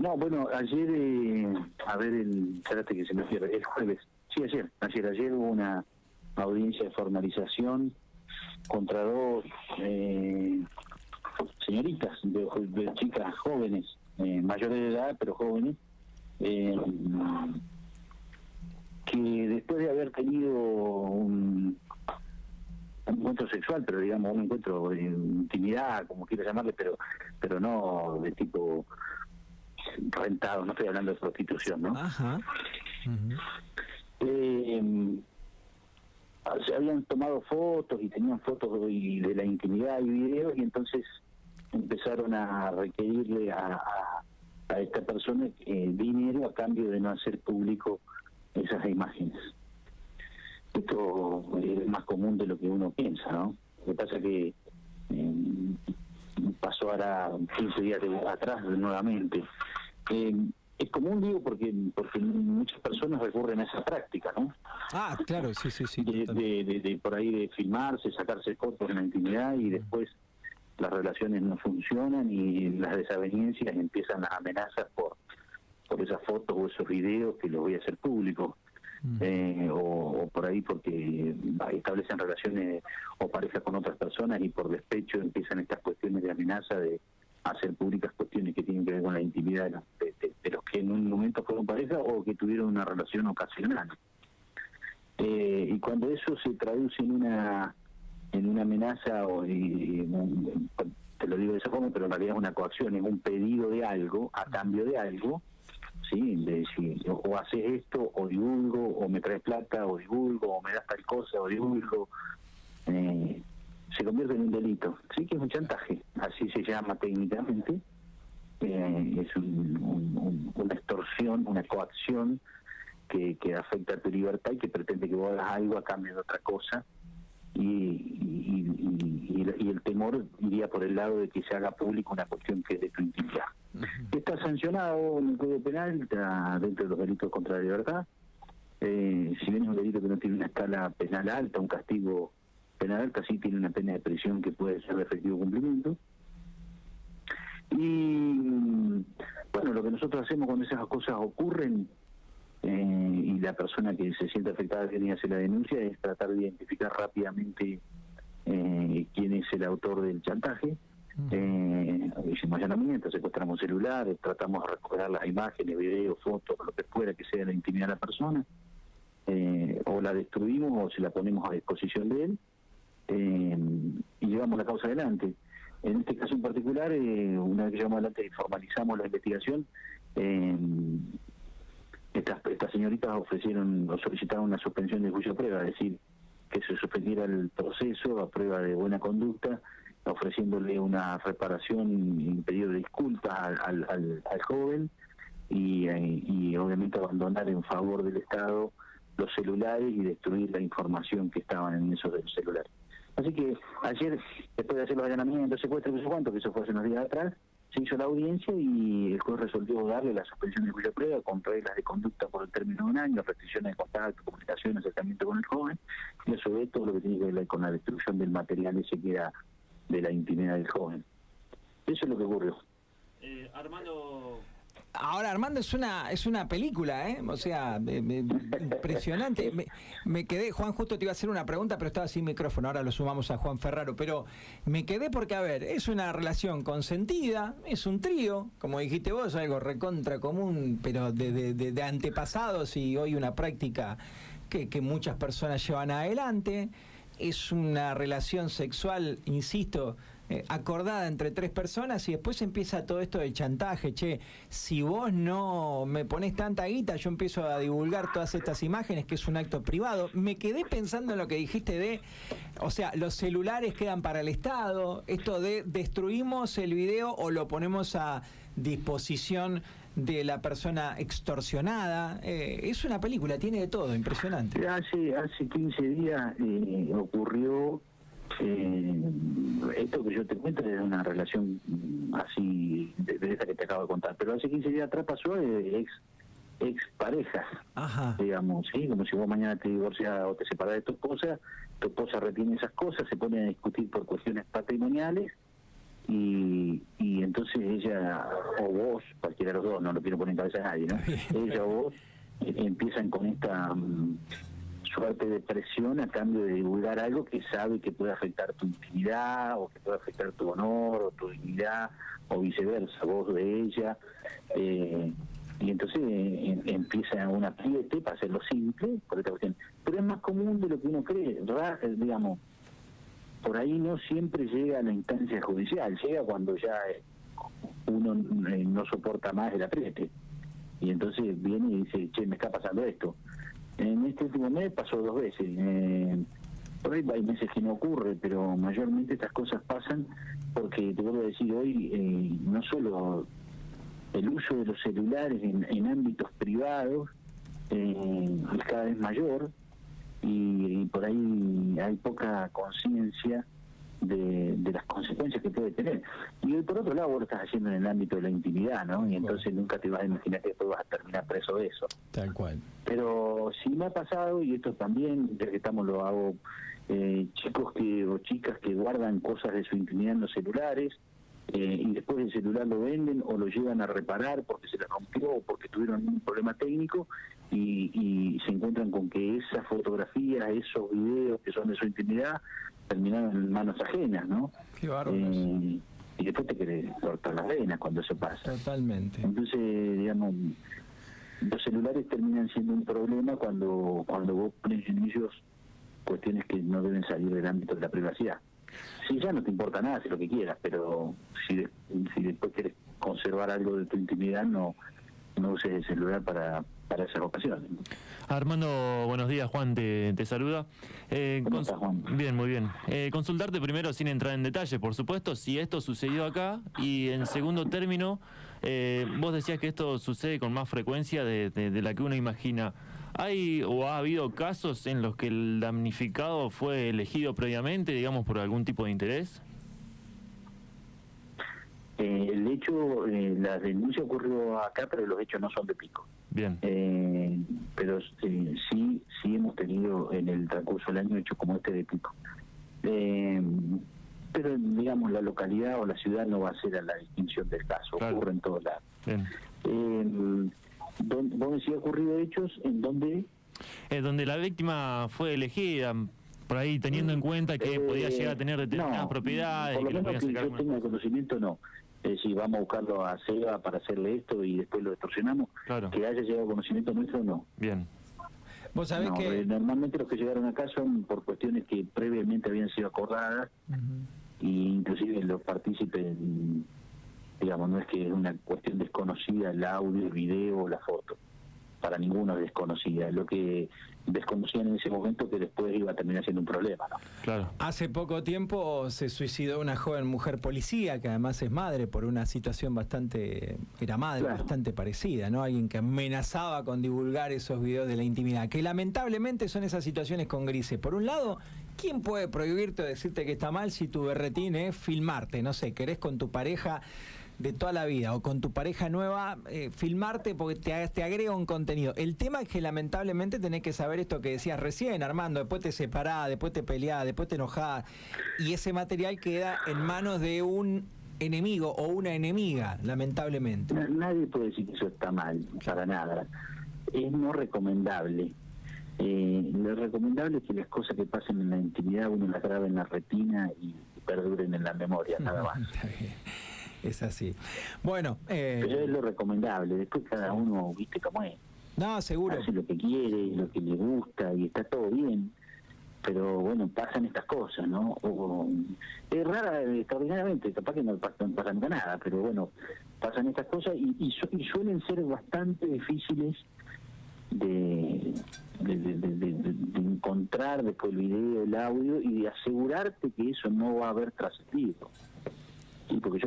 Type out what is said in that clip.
No, bueno, ayer, eh, a ver, el, espérate que se me pierde, el jueves, sí, ayer, ayer, ayer hubo una audiencia de formalización contra dos eh, señoritas, de, de chicas jóvenes, eh, mayores de edad, pero jóvenes, eh, que después de haber tenido un, un encuentro sexual, pero digamos un encuentro de intimidad, como quieras llamarle, pero pero no de tipo rentado, no estoy hablando de prostitución, ¿no? Ajá. Eh, se habían tomado fotos y tenían fotos y de la intimidad y videos y entonces empezaron a requerirle a, a, a esta persona eh, dinero a cambio de no hacer público esas imágenes. Esto es más común de lo que uno piensa, ¿no? Lo que pasa que eh, pasó ahora 15 días de- atrás nuevamente. Eh, es común, digo, porque porque muchas personas recurren a esa práctica, ¿no? Ah, claro, sí, sí, sí. de, de- por ahí de filmarse, sacarse fotos en la intimidad y después las relaciones no funcionan y las desavenencias empiezan las amenazas por por esas fotos o esos videos que los voy a hacer públicos. Eh, o, por ahí porque establecen relaciones o parejas con otras personas y por despecho empiezan estas cuestiones de amenaza de hacer públicas cuestiones que tienen que ver con la intimidad de los, de- los que en un momento fueron pareja o que tuvieron una relación ocasional. Eh, y cuando eso se traduce en una en una amenaza o y un- te lo digo de esa forma pero en realidad es una coacción es un pedido de algo a cambio de algo sí de si o, haces esto o divulgo o me traes plata o divulgo o me das tal cosa o divulgo eh, se convierte en un delito. Sí que es un chantaje así se llama técnicamente. Eh, es un- un- un- una extorsión una coacción que, que afecta a tu libertad y que pretende que vos hagas algo a cambio de otra cosa. Y, y- y- y el temor iría por el lado de que se haga público una cuestión que es de tu intimidad. Está sancionado en el Código Penal, está dentro de los delitos contra la libertad. Eh, si bien es un delito que no tiene una escala penal alta, un castigo penal alta, sí tiene una pena de prisión que puede ser de efectivo cumplimiento. Y bueno, lo que nosotros hacemos cuando esas cosas ocurren eh, y la persona que se siente afectada viene a hacer la denuncia es tratar de identificar rápidamente eh, quién es el autor del chantaje. Eh, hicimos allanamientos, secuestramos celulares, tratamos de recuperar las imágenes, videos, fotos, lo que fuera que sea la intimidad de la persona, eh, o la destruimos o se la ponemos a disposición de él eh, y llevamos la causa adelante. En este caso en particular, eh, una vez que llevamos adelante y formalizamos la investigación, estas, estas señoritas ofrecieron o solicitaron una suspensión de juicio a prueba, es decir, que se suspendiera el proceso a prueba de buena conducta, ofreciéndole una reparación y pedido de disculpas al, al, al- joven y, eh, y obviamente abandonar en favor del Estado los celulares y destruir la información que estaban en esos celulares. Así que ayer, después de hacer los allanamientos, secuestros, no sé cuánto, que eso fue hace unos días atrás, se hizo la audiencia y el juez resolvió darle la suspensión de juicio prueba con reglas de conducta por el término de un año, restricciones de contacto, comunicación, acercamiento con el joven, y a su todo lo que tiene que ver con la destrucción del material ese que era de la intimidad del joven. Eso es lo que ocurrió. Eh, Armando, Ahora, Armando, es una, es una película, ¿eh? O sea, impresionante. Me, me quedé, Juan, justo te iba a hacer una pregunta, pero estaba sin micrófono. Ahora lo sumamos a Juan Ferraro. Pero me quedé porque, a ver, es una relación consentida, es un trío, como dijiste vos, algo recontra común, pero de, de- de- de antepasados y hoy una práctica que, que muchas personas llevan adelante. Es una relación sexual, insisto, eh, acordada entre tres personas y después empieza todo esto de chantaje, che, si vos no me pones tanta guita, yo empiezo a divulgar todas estas imágenes, que es un acto privado. Me quedé pensando en lo que dijiste de, o sea, los celulares quedan para el Estado, esto de destruimos el video o lo ponemos a disposición de la persona extorsionada. Eh, es una película, tiene de todo, impresionante. Hace, hace 15 días eh, ocurrió eh, esto que yo te cuento es una relación mm, así de, de esa que te acabo de contar, pero hace 15 días atrás pasó de ex ex parejas, Ajá. digamos, sí, como si vos mañana te divorcias o te separás de tu esposa, tu esposa retiene esas cosas, se pone a discutir por cuestiones patrimoniales y, y entonces ella o vos, cualquiera de los dos, no lo quiero poner en cabeza a nadie, ¿no? ella o vos eh, empiezan con esta mm, suerte de presión a cambio de divulgar algo que sabe que puede afectar tu intimidad o que puede afectar tu honor o tu dignidad o viceversa, vos de ella. Eh, y entonces eh, em- empieza un apriete para hacerlo simple por esta cuestión. Pero es más común de lo que uno cree, Ra- eh, digamos, por ahí no siempre llega a la instancia judicial, llega cuando ya eh, uno no soporta más el apriete. Y entonces viene y dice, che, me está pasando esto. En este último mes pasó dos veces. Eh, por ahí hay meses que no ocurre, pero mayormente estas cosas pasan porque, te vuelvo a decir, hoy eh, no solo el uso de los celulares en, ámbitos privados eh, es cada vez mayor y por ahí hay poca conciencia de, de las consecuencias que puede tener. Y por otro lado, vos lo estás haciendo en el ámbito de la intimidad, ¿no? Y entonces nunca te vas a imaginar que después vas a terminar preso de eso. Tal cual. Pero sí me ha pasado, y esto también, ya que estamos lo hago, eh, chicos que o chicas que guardan cosas de su intimidad en los celulares eh, y después el celular lo venden o lo llevan a reparar porque se les rompió o porque tuvieron un problema técnico y, y se encuentran con que esas fotografías, esos videos que son de su intimidad terminaron en manos ajenas, ¿no? Qué bárbaro. Eh, y después te querés cortar las venas cuando eso pasa. Totalmente. Entonces, digamos, los celulares terminan siendo un problema cuando cuando vos pones en ellos cuestiones que no deben salir del ámbito de la privacidad. Si ya no te importa nada, haz lo que quieras, pero si, de- si después quieres conservar algo de tu intimidad, no, no uses el celular para, para esas ocasiones. Armando, buenos días, Juan te, te saluda. Eh, ¿Cómo estás, Juan? Bien, muy bien. Eh, consultarte primero, sin entrar en detalle, por supuesto, si esto sucedió acá y en segundo término, eh, vos decías que esto sucede con más frecuencia de, de- de la que uno imagina. ¿Hay o ha habido casos en los que el damnificado fue elegido previamente, digamos, por algún tipo de interés? Eh, el hecho, eh, la denuncia ocurrió acá, pero los hechos no son de pico. Bien, Eh, pero eh, sí sí hemos tenido en el transcurso del año hechos como este de pico. Eh, pero digamos la localidad o la ciudad no va a ser a la distinción del caso, Claro. ocurre en todos lados. Eh, ¿dónde- ¿Vos decís ocurrido hechos en donde Eh, donde la víctima fue elegida, por ahí teniendo en cuenta que podía Eh, llegar a tener determinadas no, propiedades Por lo que menos que sacar yo tenga conocimiento, no. Es decir, vamos a buscarlo a Seba para hacerle esto y después lo extorsionamos. Claro. Que haya llegado conocimiento nuestro, no. Bien, Vos sabés No, que... eh, normalmente los que llegaron acá son por cuestiones que previamente habían sido acordadas y inclusive los partícipes, digamos, no es que es una cuestión desconocida el audio, el video o la foto. Para ninguno es desconocida. Lo que desconocían en ese momento que después iba a terminar siendo un problema, ¿no? claro. Hace poco tiempo se suicidó una joven mujer policía que además es madre por una situación bastante, era madre Claro. bastante parecida, ¿no? Alguien que amenazaba con divulgar esos videos de la intimidad, que lamentablemente son esas situaciones con grises. Por un lado, ¿quién puede prohibirte o decirte que está mal si tu berretín es filmarte? No sé, querés con tu pareja de toda la vida o con tu pareja nueva eh, filmarte porque te, te agrega un contenido. El tema es que lamentablemente tenés que saber esto que decías recién, Armando, después te separás, después te peleás, después te enojás y ese material queda en manos de un enemigo o una enemiga, lamentablemente. Na- Nadie puede decir que eso está mal, para nada. Es no recomendable. Eh, lo recomendable es que las cosas que pasen en la intimidad uno las grabe en la retina y perduren en la memoria, nada más. Es así. Bueno, eh, Pero es lo recomendable. Después cada uno, viste cómo es. no, seguro. Hace lo que quiere, lo que le gusta y está todo bien. Pero bueno, pasan estas cosas, ¿no? O- es rara, extraordinariamente, capaz que no pasa, no pasa nunca nada, pero bueno, pasan estas cosas y, y su- y suelen ser bastante difíciles de encontrar después el video, el audio y de asegurarte que eso no va a haber trascendido. Sí, porque yo